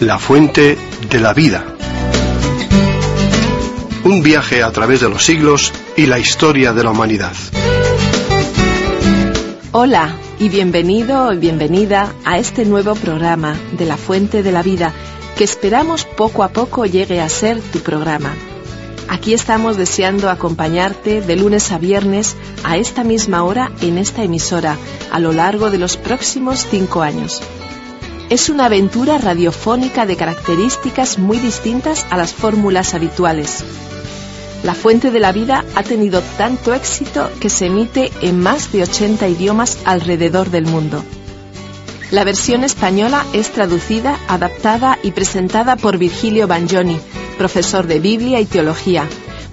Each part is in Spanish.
La fuente de la vida. Un viaje a través de los siglos y la historia de la humanidad. Hola y bienvenido o bienvenida a este nuevo programa de La Fuente de la Vida que esperamos poco a poco llegue a ser tu programa. Aquí estamos deseando acompañarte de lunes a viernes a esta misma hora en esta emisora a lo largo de los próximos cinco años. Es una aventura radiofónica de características muy distintas a las fórmulas habituales. La Fuente de la Vida ha tenido tanto éxito que se emite en más de 80 idiomas alrededor del mundo. La versión española es traducida, adaptada y presentada por Virgilio Bagnoni, profesor de Biblia y Teología,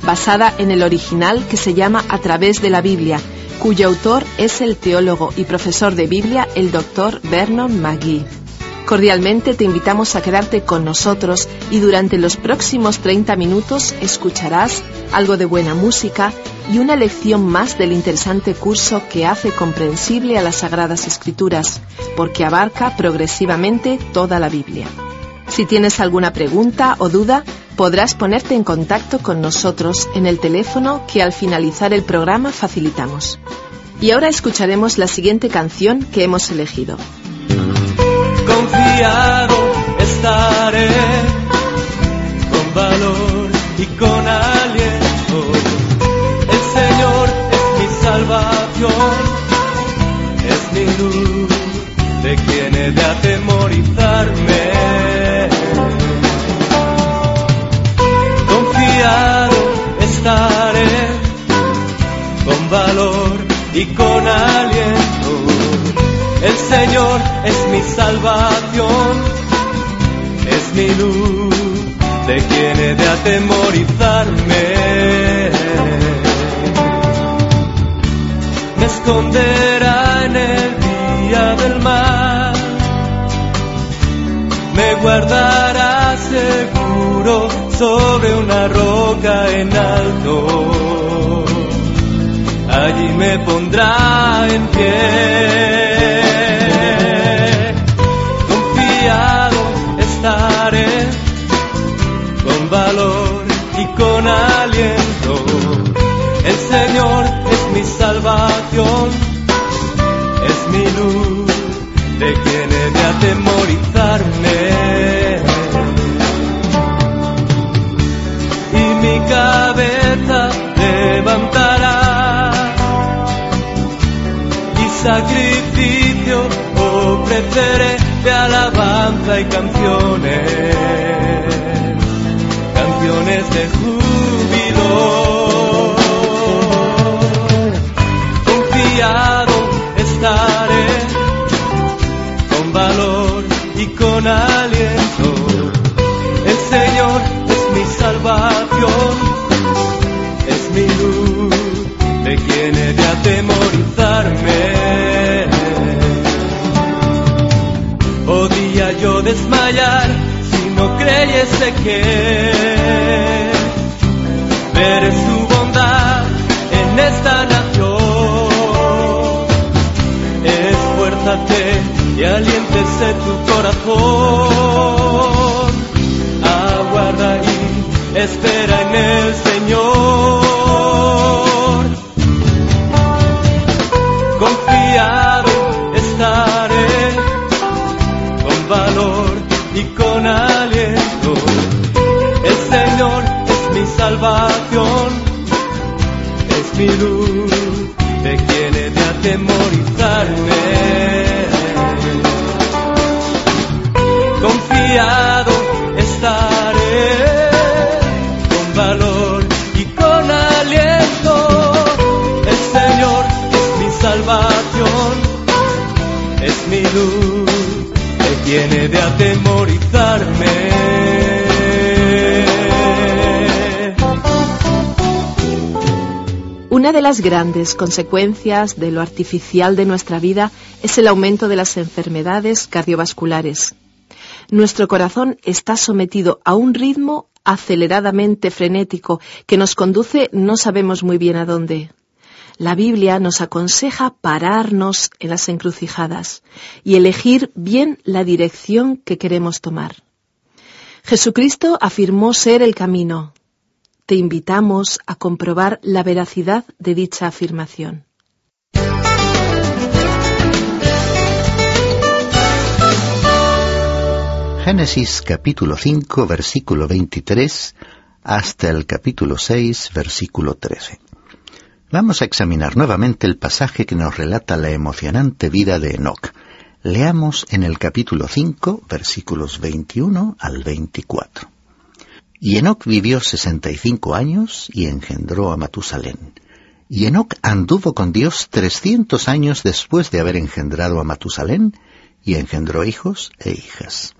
basada en el original que se llama A través de la Biblia, cuyo autor es el teólogo y profesor de Biblia el doctor Vernon McGee. Cordialmente te invitamos a quedarte con nosotros y durante los próximos 30 minutos escucharás algo de buena música y una lección más del interesante curso que hace comprensible a las Sagradas Escrituras, porque abarca progresivamente toda la Biblia. Si tienes alguna pregunta o duda, podrás ponerte en contacto con nosotros en el teléfono que al finalizar el programa facilitamos. Y ahora escucharemos la siguiente canción que hemos elegido. Confiado estaré con valor y con aliento. El Señor es mi salvación, es mi luz, de quien he de atemorizarme. Confiado estaré con valor y con aliento. El Señor es mi salvación, es mi luz, de quien he de atemorizarme. Me esconderá en el día del mal, me guardará seguro sobre una roca en alto allí me pondrá en pie. Salvación, es mi luz, de quien he de atemorizarme. Y mi cabeza levantará y sacrificio ofreceré de alabanza y canciones, canciones de júbilo. Que tiene de atemorizarme. Una de las grandes consecuencias de lo artificial de nuestra vida es el aumento de las enfermedades cardiovasculares. Nuestro corazón está sometido a un ritmo aceleradamente frenético que nos conduce no sabemos muy bien a dónde. La Biblia nos aconseja pararnos en las encrucijadas y elegir bien la dirección que queremos tomar. Jesucristo afirmó ser el camino. Te invitamos a comprobar la veracidad de dicha afirmación. Génesis capítulo 5 versículo 23 hasta el capítulo 6 versículo 13. Vamos a examinar nuevamente el pasaje que nos relata la emocionante vida de Enoch. Leamos en el capítulo 5 versículos 21 al 24. Y Enoch vivió sesenta y cinco años y engendró a Matusalén. Y Enoch anduvo con Dios trescientos años después de haber engendrado a Matusalén, y engendró hijos e hijas.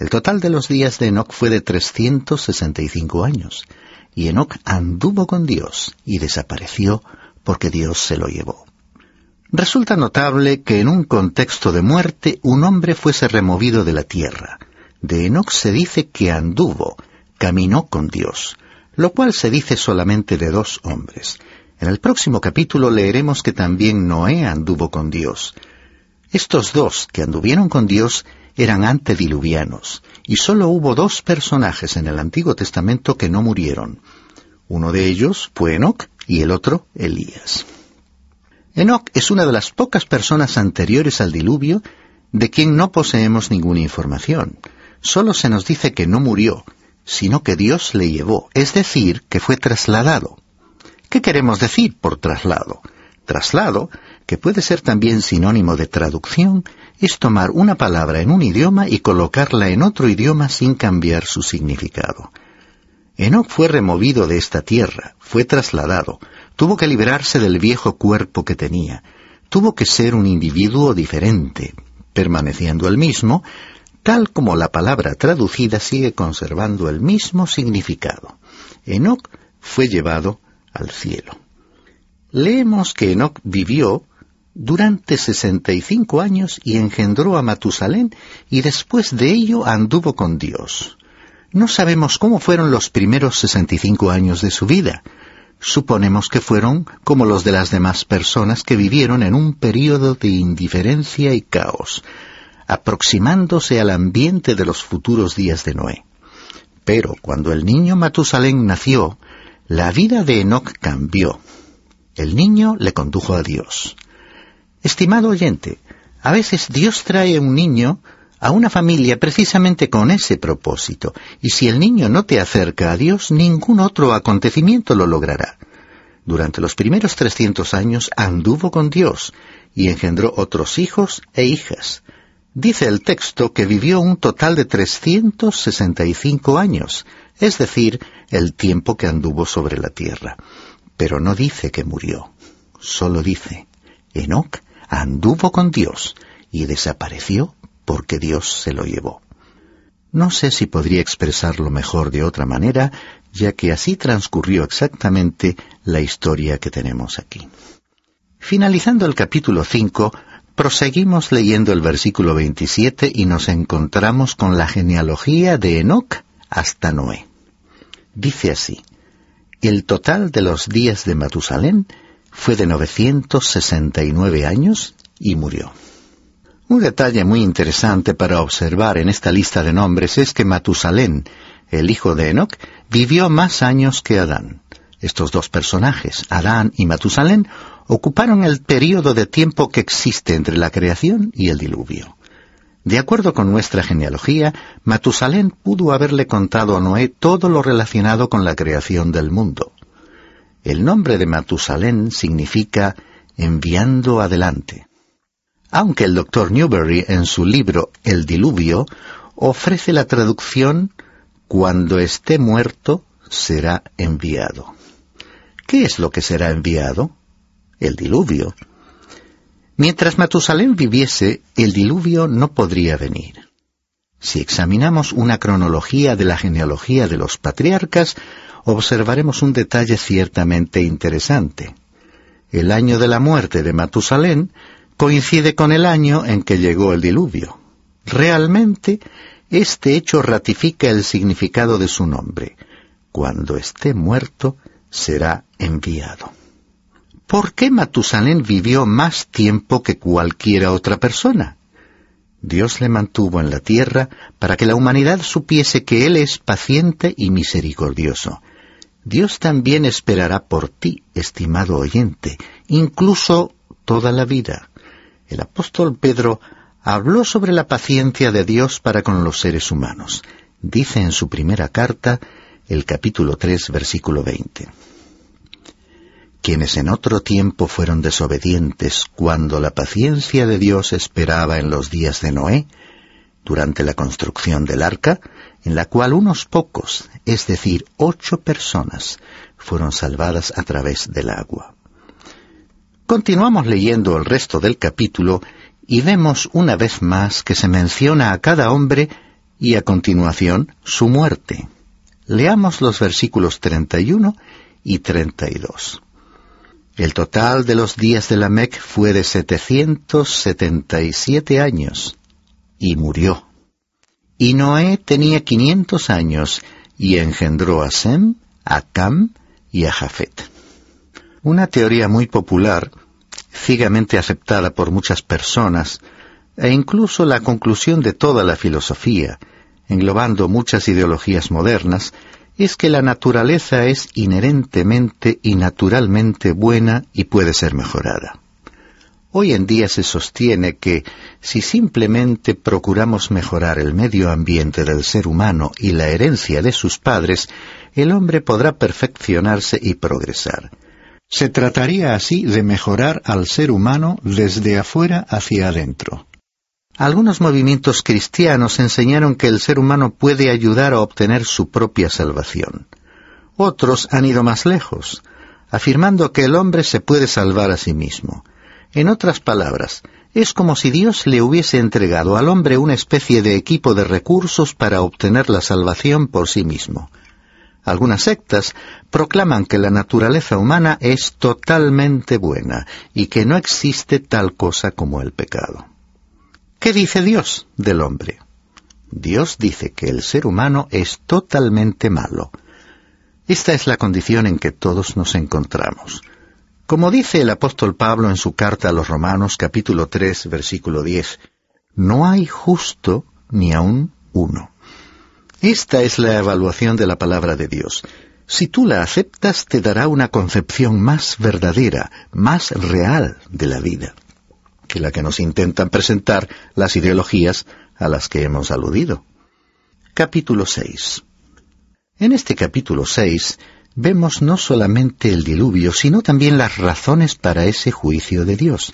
El total de los días de Enoch fue de 365 años, y Enoch anduvo con Dios y desapareció porque Dios se lo llevó. Resulta notable que en un contexto de muerte un hombre fuese removido de la tierra. De Enoch se dice que anduvo, caminó con Dios, lo cual se dice solamente de dos hombres. En el próximo capítulo leeremos que también Noé anduvo con Dios. Estos dos que anduvieron con Dios eran antediluvianos, y sólo hubo dos personajes en el Antiguo Testamento que no murieron. Uno de ellos fue Enoch y el otro Elías. Enoch es una de las pocas personas anteriores al diluvio de quien no poseemos ninguna información. Solo se nos dice que no murió, sino que Dios le llevó, es decir, que fue trasladado. ¿Qué queremos decir por traslado? Traslado, que puede ser también sinónimo de traducción, es tomar una palabra en un idioma y colocarla en otro idioma sin cambiar su significado. Enoch fue removido de esta tierra, fue trasladado, tuvo que liberarse del viejo cuerpo que tenía, tuvo que ser un individuo diferente, permaneciendo el mismo, tal como la palabra traducida sigue conservando el mismo significado. Enoch fue llevado al cielo. Leemos que Enoch vivió durante sesenta y cinco años y engendró a Matusalén y después de ello anduvo con Dios. No sabemos cómo fueron los primeros sesenta y cinco años de su vida. Suponemos que fueron como los de las demás personas que vivieron en un período de indiferencia y caos, aproximándose al ambiente de los futuros días de Noé. Pero cuando el niño Matusalén nació, la vida de Enoch cambió. El niño le condujo a Dios. Estimado oyente, a veces Dios trae un niño a una familia precisamente con ese propósito, y si el niño no te acerca a Dios, ningún otro acontecimiento lo logrará. Durante los primeros trescientos años anduvo con Dios y engendró otros hijos e hijas. Dice el texto que vivió un total de trescientos sesenta y cinco años, es decir, el tiempo que anduvo sobre la tierra. Pero no dice que murió, solo dice, Enoch anduvo con Dios y desapareció porque Dios se lo llevó. No sé si podría expresarlo mejor de otra manera, ya que así transcurrió exactamente la historia que tenemos aquí. Finalizando el capítulo 5, proseguimos leyendo el versículo 27 y nos encontramos con la genealogía de Enoch hasta Noé. Dice así, el total de los días de Matusalén fue de 969 años y murió. Un detalle muy interesante para observar en esta lista de nombres es que Matusalén, el hijo de Enoch, vivió más años que Adán. Estos dos personajes, Adán y Matusalén, ocuparon el período de tiempo que existe entre la creación y el diluvio. De acuerdo con nuestra genealogía, Matusalén pudo haberle contado a Noé todo lo relacionado con la creación del mundo. El nombre de Matusalén significa enviando adelante. Aunque el doctor Newberry en su libro El diluvio ofrece la traducción cuando esté muerto será enviado. ¿Qué es lo que será enviado? El diluvio. Mientras Matusalén viviese, el diluvio no podría venir. Si examinamos una cronología de la genealogía de los patriarcas, observaremos un detalle ciertamente interesante. El año de la muerte de Matusalén coincide con el año en que llegó el diluvio. Realmente, este hecho ratifica el significado de su nombre. Cuando esté muerto, será enviado. ¿Por qué Matusalén vivió más tiempo que cualquiera otra persona? Dios le mantuvo en la tierra para que la humanidad supiese que Él es paciente y misericordioso. Dios también esperará por ti, estimado oyente, incluso toda la vida. El apóstol Pedro habló sobre la paciencia de Dios para con los seres humanos. Dice en su primera carta, el capítulo 3, versículo 20 quienes en otro tiempo fueron desobedientes cuando la paciencia de Dios esperaba en los días de Noé, durante la construcción del arca, en la cual unos pocos, es decir, ocho personas, fueron salvadas a través del agua. Continuamos leyendo el resto del capítulo y vemos una vez más que se menciona a cada hombre y a continuación su muerte. Leamos los versículos 31 y 32. El total de los días de Lamec fue de setecientos setenta y siete años, y murió. Y Noé tenía quinientos años, y engendró a Sem, a Cam y a Jafet. Una teoría muy popular, ciegamente aceptada por muchas personas, e incluso la conclusión de toda la filosofía, englobando muchas ideologías modernas, es que la naturaleza es inherentemente y naturalmente buena y puede ser mejorada. Hoy en día se sostiene que si simplemente procuramos mejorar el medio ambiente del ser humano y la herencia de sus padres, el hombre podrá perfeccionarse y progresar. Se trataría así de mejorar al ser humano desde afuera hacia adentro. Algunos movimientos cristianos enseñaron que el ser humano puede ayudar a obtener su propia salvación. Otros han ido más lejos, afirmando que el hombre se puede salvar a sí mismo. En otras palabras, es como si Dios le hubiese entregado al hombre una especie de equipo de recursos para obtener la salvación por sí mismo. Algunas sectas proclaman que la naturaleza humana es totalmente buena y que no existe tal cosa como el pecado. ¿Qué dice Dios del hombre? Dios dice que el ser humano es totalmente malo. Esta es la condición en que todos nos encontramos. Como dice el apóstol Pablo en su carta a los Romanos capítulo 3 versículo 10, no hay justo ni aun uno. Esta es la evaluación de la palabra de Dios. Si tú la aceptas, te dará una concepción más verdadera, más real de la vida que la que nos intentan presentar las ideologías a las que hemos aludido. Capítulo 6. En este capítulo 6 vemos no solamente el diluvio, sino también las razones para ese juicio de Dios.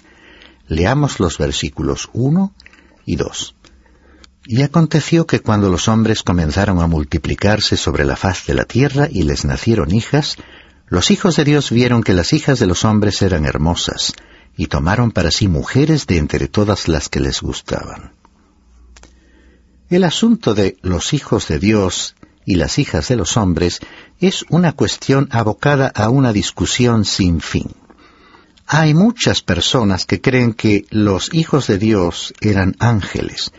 Leamos los versículos 1 y 2. Y aconteció que cuando los hombres comenzaron a multiplicarse sobre la faz de la tierra y les nacieron hijas, los hijos de Dios vieron que las hijas de los hombres eran hermosas, y tomaron para sí mujeres de entre todas las que les gustaban. El asunto de los hijos de Dios y las hijas de los hombres es una cuestión abocada a una discusión sin fin. Hay muchas personas que creen que los hijos de Dios eran ángeles.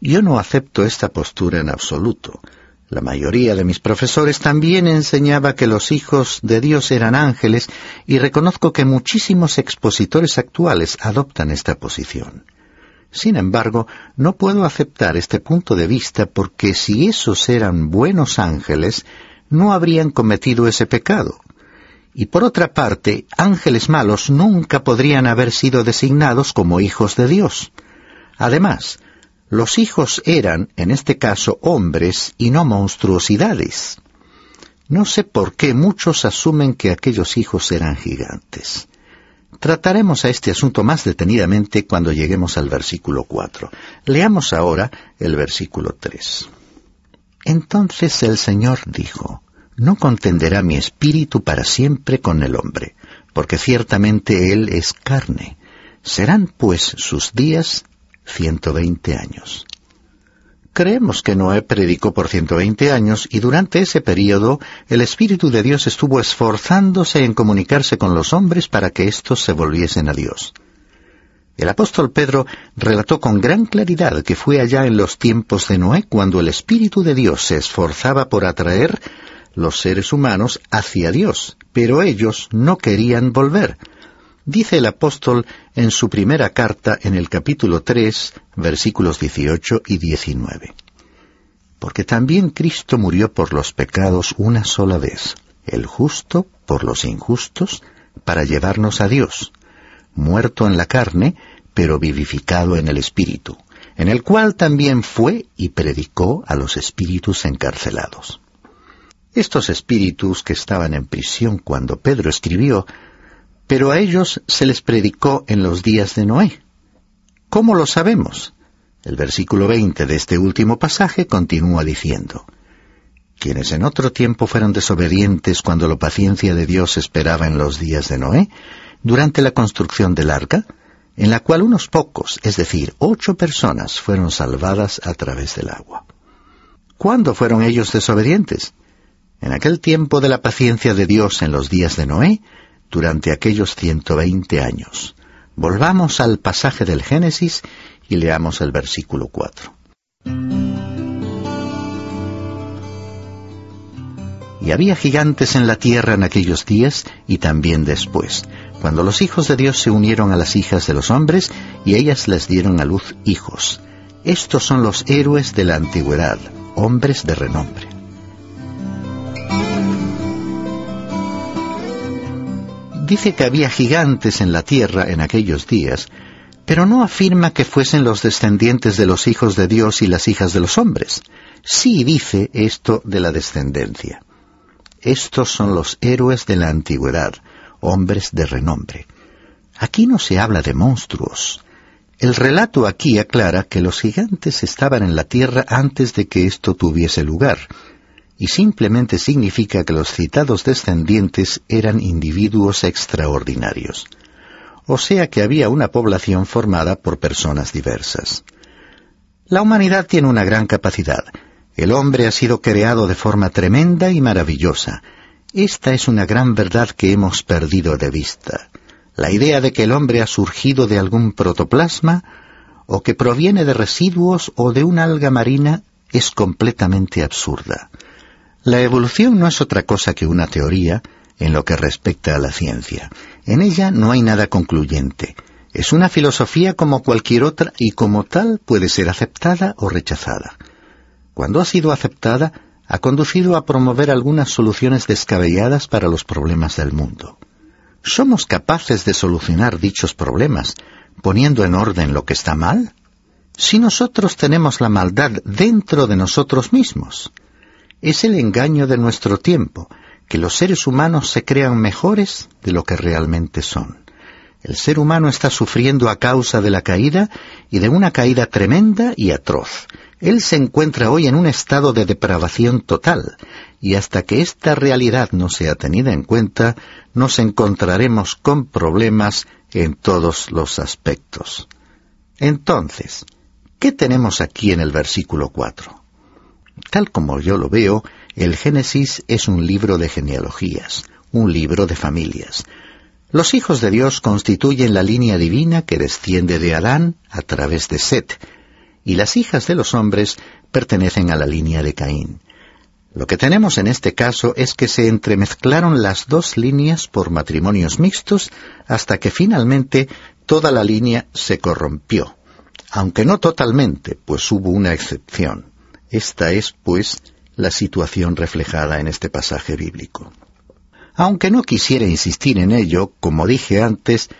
Yo no acepto esta postura en absoluto. La mayoría de mis profesores también enseñaba que los hijos de Dios eran ángeles y reconozco que muchísimos expositores actuales adoptan esta posición. Sin embargo, no puedo aceptar este punto de vista porque si esos eran buenos ángeles, no habrían cometido ese pecado. Y por otra parte, ángeles malos nunca podrían haber sido designados como hijos de Dios. Además, los hijos eran, en este caso, hombres y no monstruosidades. No sé por qué muchos asumen que aquellos hijos eran gigantes. Trataremos a este asunto más detenidamente cuando lleguemos al versículo 4. Leamos ahora el versículo 3. Entonces el Señor dijo, No contenderá mi espíritu para siempre con el hombre, porque ciertamente él es carne Serán pues sus días 120 años. Creemos que Noé predicó por 120 años y durante ese período el Espíritu de Dios estuvo esforzándose en comunicarse con los hombres para que éstos se volviesen a Dios. El apóstol Pedro relató con gran claridad que fue allá en los tiempos de Noé cuando el Espíritu de Dios se esforzaba por atraer los seres humanos hacia Dios, pero ellos no querían volver. Dice el apóstol en su primera carta en el capítulo 3, versículos 18 y 19. Porque también Cristo murió por los pecados una sola vez, el justo por los injustos, para llevarnos a Dios, muerto en la carne, pero vivificado en el Espíritu, en el cual también fue y predicó a los espíritus encarcelados. Estos espíritus que estaban en prisión cuando Pedro escribió, pero a ellos se les predicó en los días de Noé. ¿Cómo lo sabemos? El versículo 20 de este último pasaje continúa diciendo, quienes en otro tiempo fueron desobedientes cuando la paciencia de Dios esperaba en los días de Noé, durante la construcción del arca, en la cual unos pocos, es decir, ocho personas, fueron salvadas a través del agua. ¿Cuándo fueron ellos desobedientes? En aquel tiempo de la paciencia de Dios en los días de Noé, durante aquellos ciento veinte años. Volvamos al pasaje del Génesis y leamos el versículo cuatro. Y había gigantes en la tierra en aquellos días y también después, cuando los hijos de Dios se unieron a las hijas de los hombres y ellas les dieron a luz hijos. Estos son los héroes de la antigüedad, hombres de renombre. Dice que había gigantes en la tierra en aquellos días, pero no afirma que fuesen los descendientes de los hijos de Dios y las hijas de los hombres. Sí dice esto de la descendencia. Estos son los héroes de la antigüedad, hombres de renombre. Aquí no se habla de monstruos. El relato aquí aclara que los gigantes estaban en la tierra antes de que esto tuviese lugar, y simplemente significa que los citados descendientes eran individuos extraordinarios. O sea que había una población formada por personas diversas. La humanidad tiene una gran capacidad. El hombre ha sido creado de forma tremenda y maravillosa, esta es una gran verdad que hemos perdido de vista. La idea de que el hombre ha surgido de algún protoplasma o que proviene de residuos o de una alga marina es completamente absurda. La evolución no es otra cosa que una teoría en lo que respecta a la ciencia. En ella no hay nada concluyente. Es una filosofía como cualquier otra y como tal puede ser aceptada o rechazada. Cuando ha sido aceptada, ha conducido a promover algunas soluciones descabelladas para los problemas del mundo. ¿Somos capaces de solucionar dichos problemas poniendo en orden lo que está mal? Si nosotros tenemos la maldad dentro de nosotros mismos, es el engaño de nuestro tiempo, que los seres humanos se crean mejores de lo que realmente son. El ser humano está sufriendo a causa de la caída y de una caída tremenda y atroz, él se encuentra hoy en un estado de depravación total, y hasta que esta realidad no sea tenida en cuenta, nos encontraremos con problemas en todos los aspectos. Entonces, ¿qué tenemos aquí en el versículo 4? Tal como yo lo veo, el Génesis es un libro de genealogías, un libro de familias. Los hijos de Dios constituyen la línea divina que desciende de Adán a través de Set, y las hijas de los hombres pertenecen a la línea de Caín. Lo que tenemos en este caso es que se entremezclaron las dos líneas por matrimonios mixtos hasta que finalmente toda la línea se corrompió, aunque no totalmente, pues hubo una excepción. Esta es, pues, la situación reflejada en este pasaje bíblico. Aunque no quisiera insistir en ello, como dije antes,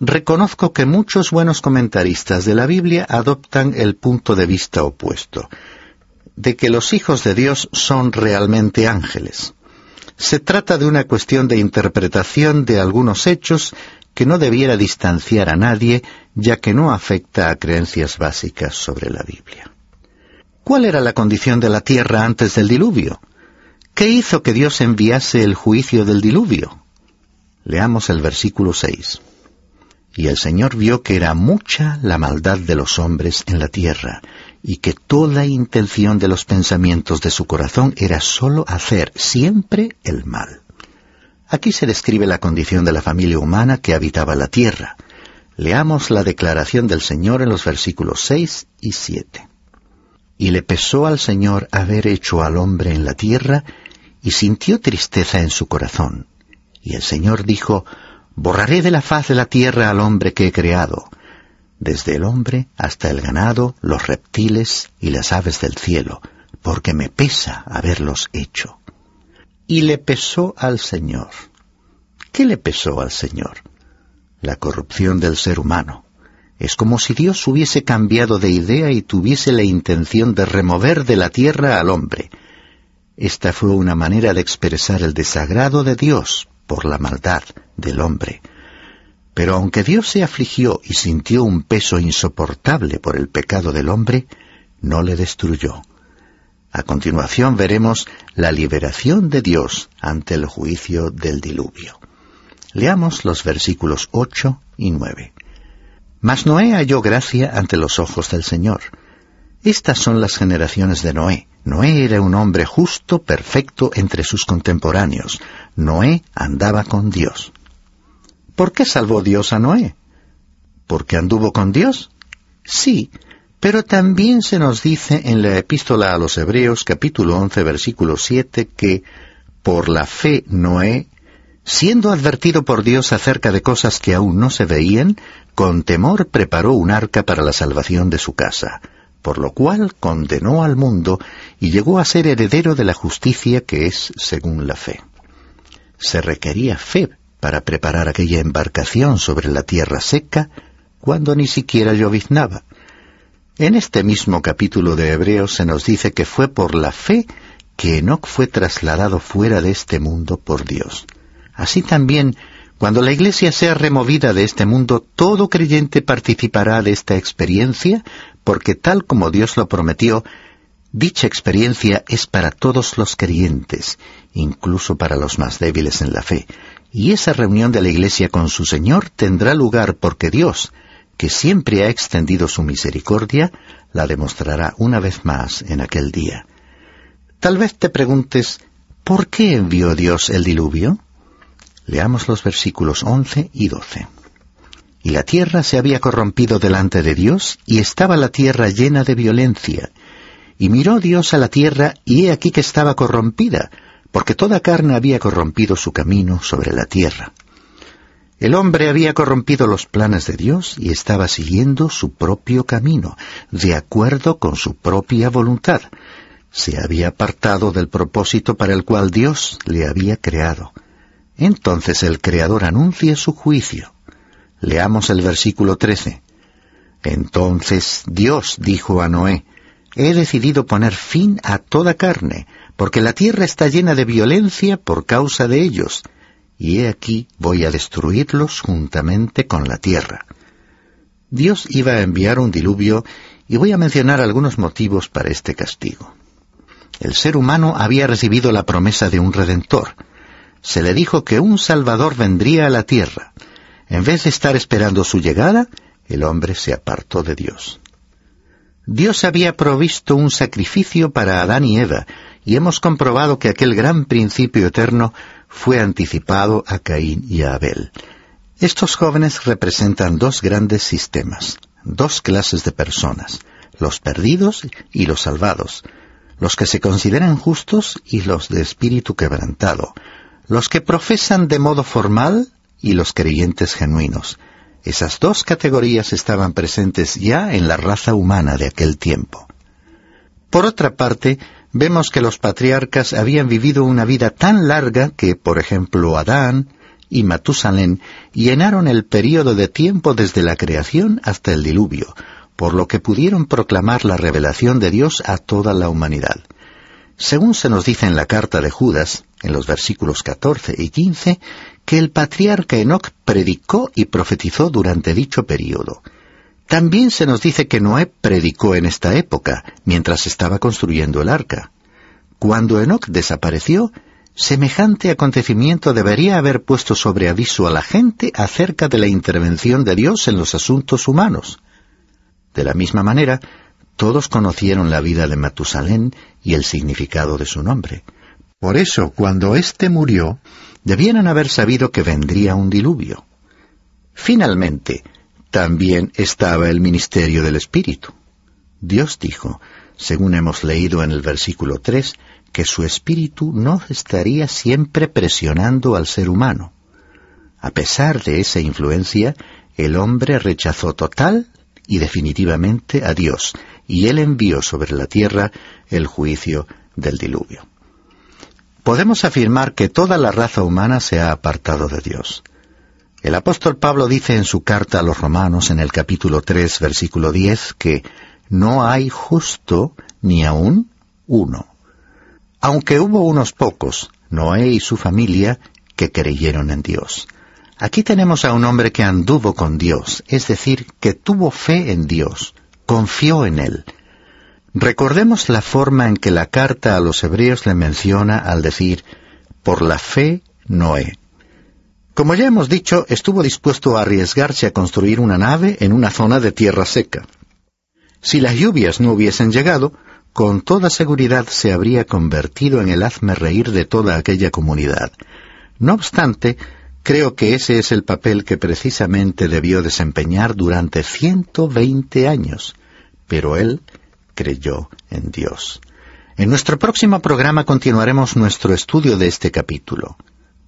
reconozco que muchos buenos comentaristas de la Biblia adoptan el punto de vista opuesto, de que los hijos de Dios son realmente ángeles. Se trata de una cuestión de interpretación de algunos hechos que no debiera distanciar a nadie, ya que no afecta a creencias básicas sobre la Biblia. ¿Cuál era la condición de la tierra antes del diluvio? ¿Qué hizo que Dios enviase el juicio del diluvio? Leamos el versículo 6. Y el Señor vio que era mucha la maldad de los hombres en la tierra, y que toda intención de los pensamientos de su corazón era sólo hacer siempre el mal. Aquí se describe la condición de la familia humana que habitaba la tierra. Leamos la declaración del Señor en los versículos 6 y 7. Y le pesó al Señor haber hecho al hombre en la tierra, y sintió tristeza en su corazón. Y el Señor dijo, Borraré de la faz de la tierra al hombre que he creado, desde el hombre hasta el ganado, los reptiles y las aves del cielo, porque me pesa haberlos hecho. Y le pesó al Señor. ¿Qué le pesó al Señor? La corrupción del ser humano. Es como si Dios hubiese cambiado de idea y tuviese la intención de remover de la tierra al hombre. Esta fue una manera de expresar el desagrado de Dios por la maldad del hombre. Pero aunque Dios se afligió y sintió un peso insoportable por el pecado del hombre, no le destruyó. A continuación veremos la liberación de Dios ante el juicio del diluvio. Leamos los versículos 8 y 9. Mas Noé halló gracia ante los ojos del Señor. Estas son las generaciones de Noé. Noé era un hombre justo, perfecto entre sus contemporáneos. Noé andaba con Dios. ¿Por qué salvó Dios a Noé? ¿Porque anduvo con Dios? Sí, pero también se nos dice en la epístola a los Hebreos capítulo 11 versículo 7 que por la fe Noé, siendo advertido por Dios acerca de cosas que aún no se veían, con temor preparó un arca para la salvación de su casa, por lo cual condenó al mundo y llegó a ser heredero de la justicia que es según la fe. Se requería fe para preparar aquella embarcación sobre la tierra seca cuando ni siquiera lloviznaba. En este mismo capítulo de Hebreos se nos dice que fue por la fe que Enoch fue trasladado fuera de este mundo por Dios. Así también, cuando la Iglesia sea removida de este mundo, todo creyente participará de esta experiencia, porque tal como Dios lo prometió, dicha experiencia es para todos los creyentes, incluso para los más débiles en la fe, y esa reunión de la Iglesia con su Señor tendrá lugar porque Dios, que siempre ha extendido su misericordia, la demostrará una vez más en aquel día. Tal vez te preguntes, ¿por qué envió Dios el diluvio? Leamos los versículos 11 y 12. Y la tierra se había corrompido delante de Dios, y estaba la tierra llena de violencia. Y miró Dios a la tierra, y he aquí que estaba corrompida, porque toda carne había corrompido su camino sobre la tierra. El hombre había corrompido los planes de Dios y estaba siguiendo su propio camino, de acuerdo con su propia voluntad. Se había apartado del propósito para el cual Dios le había creado. Entonces el Creador anuncia su juicio. Leamos el versículo 13. Entonces Dios dijo a Noé, He decidido poner fin a toda carne, porque la tierra está llena de violencia por causa de ellos, y he aquí voy a destruirlos juntamente con la tierra. Dios iba a enviar un diluvio y voy a mencionar algunos motivos para este castigo. El ser humano había recibido la promesa de un redentor. Se le dijo que un Salvador vendría a la tierra. En vez de estar esperando su llegada, el hombre se apartó de Dios. Dios había provisto un sacrificio para Adán y Eva, y hemos comprobado que aquel gran principio eterno fue anticipado a Caín y a Abel. Estos jóvenes representan dos grandes sistemas, dos clases de personas, los perdidos y los salvados, los que se consideran justos y los de espíritu quebrantado, los que profesan de modo formal y los creyentes genuinos. Esas dos categorías estaban presentes ya en la raza humana de aquel tiempo. Por otra parte, vemos que los patriarcas habían vivido una vida tan larga que, por ejemplo, Adán y Matusalén llenaron el período de tiempo desde la creación hasta el diluvio, por lo que pudieron proclamar la revelación de Dios a toda la humanidad. Según se nos dice en la carta de Judas, en los versículos 14 y 15, que el patriarca Enoch predicó y profetizó durante dicho período. También se nos dice que Noé predicó en esta época, mientras estaba construyendo el arca. Cuando Enoch desapareció, Semejante acontecimiento debería haber puesto sobre aviso a la gente acerca de la intervención de Dios en los asuntos humanos. De la misma manera, todos conocieron la vida de Matusalén y el significado de su nombre. Por eso, cuando éste murió, debieran haber sabido que vendría un diluvio. Finalmente, también estaba el ministerio del Espíritu. Dios dijo, según hemos leído en el versículo 3, que su espíritu no estaría siempre presionando al ser humano. A pesar de esa influencia, el hombre rechazó total y definitivamente a Dios, y él envió sobre la tierra el juicio del diluvio. Podemos afirmar que toda la raza humana se ha apartado de Dios. El apóstol Pablo dice en su carta a los romanos en el capítulo 3, versículo 10, que no hay justo ni aún uno. Aunque hubo unos pocos, Noé y su familia, que creyeron en Dios. Aquí tenemos a un hombre que anduvo con Dios, es decir, que tuvo fe en Dios, confió en Él. Recordemos la forma en que la carta a los hebreos le menciona al decir, por la fe Noé. Como ya hemos dicho, estuvo dispuesto a arriesgarse a construir una nave en una zona de tierra seca. Si las lluvias no hubiesen llegado, con toda seguridad se habría convertido en el hazme reír de toda aquella comunidad. No obstante, creo que ese es el papel que precisamente debió desempeñar durante ciento veinte años. Pero él creyó en Dios. En nuestro próximo programa continuaremos nuestro estudio de este capítulo.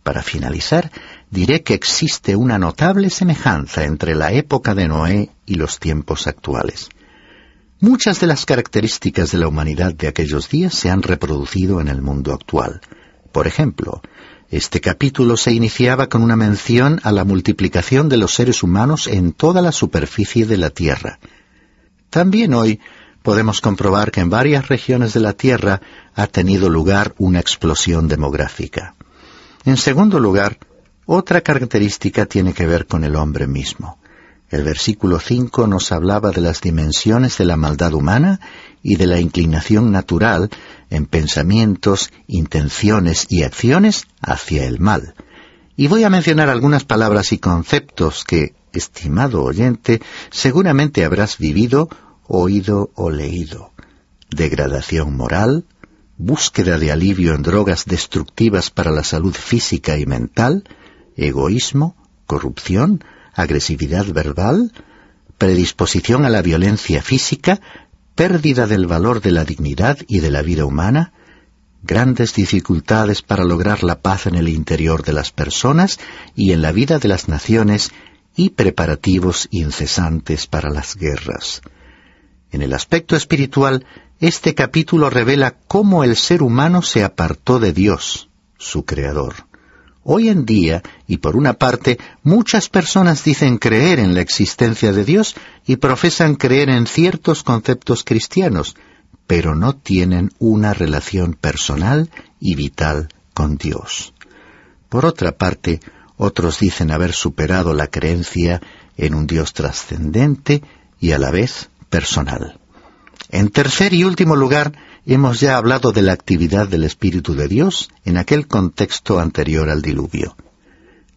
Para finalizar, diré que existe una notable semejanza entre la época de Noé y los tiempos actuales. Muchas de las características de la humanidad de aquellos días se han reproducido en el mundo actual. Por ejemplo, este capítulo se iniciaba con una mención a la multiplicación de los seres humanos en toda la superficie de la Tierra. También hoy podemos comprobar que en varias regiones de la Tierra ha tenido lugar una explosión demográfica. En segundo lugar, otra característica tiene que ver con el hombre mismo. El versículo 5 nos hablaba de las dimensiones de la maldad humana y de la inclinación natural en pensamientos, intenciones y acciones hacia el mal. Y voy a mencionar algunas palabras y conceptos que, estimado oyente, seguramente habrás vivido, oído o leído. Degradación moral, búsqueda de alivio en drogas destructivas para la salud física y mental, egoísmo, corrupción, agresividad verbal, predisposición a la violencia física, pérdida del valor de la dignidad y de la vida humana, grandes dificultades para lograr la paz en el interior de las personas y en la vida de las naciones y preparativos incesantes para las guerras. En el aspecto espiritual, este capítulo revela cómo el ser humano se apartó de Dios, su Creador. Hoy en día, y por una parte, muchas personas dicen creer en la existencia de Dios y profesan creer en ciertos conceptos cristianos, pero no tienen una relación personal y vital con Dios. Por otra parte, otros dicen haber superado la creencia en un Dios trascendente y a la vez personal. En tercer y último lugar, hemos ya hablado de la actividad del Espíritu de Dios en aquel contexto anterior al diluvio.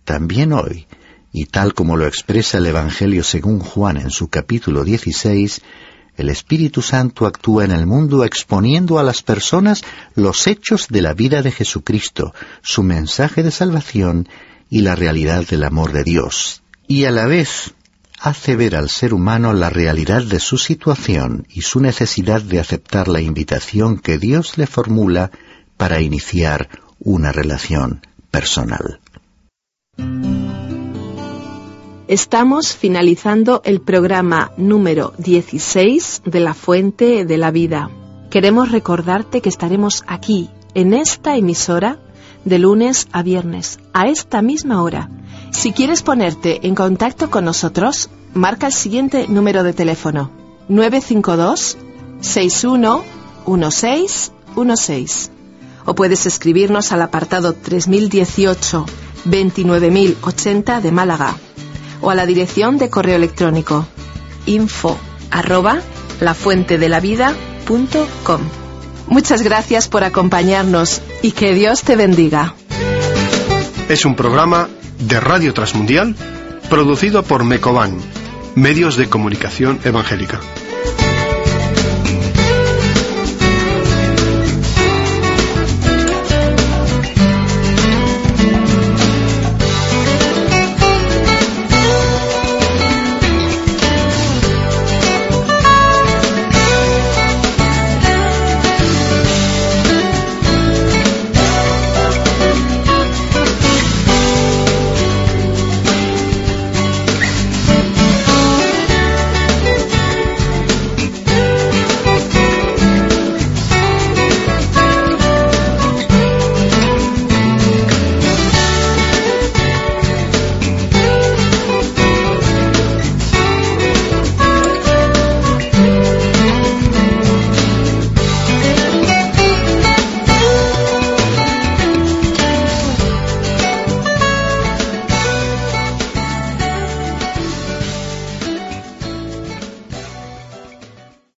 También hoy, y tal como lo expresa el Evangelio según Juan en su capítulo 16, el Espíritu Santo actúa en el mundo exponiendo a las personas los hechos de la vida de Jesucristo, su mensaje de salvación y la realidad del amor de Dios, y a la vez hace ver al ser humano la realidad de su situación y su necesidad de aceptar la invitación que Dios le formula para iniciar una relación personal. Estamos finalizando el programa número 16 de La Fuente de la Vida. Queremos recordarte que estaremos aquí, en esta emisora, de lunes a viernes, a esta misma hora si quieres ponerte en contacto con nosotros, marca el siguiente número de teléfono 952 611616 o puedes escribirnos al apartado 3018 29080 de Málaga o a la dirección de correo electrónico info arroba. Muchas gracias por acompañarnos y que Dios te bendiga. Es un programa de Radio Transmundial producido por Mecoban, Medios de Comunicación Evangélica.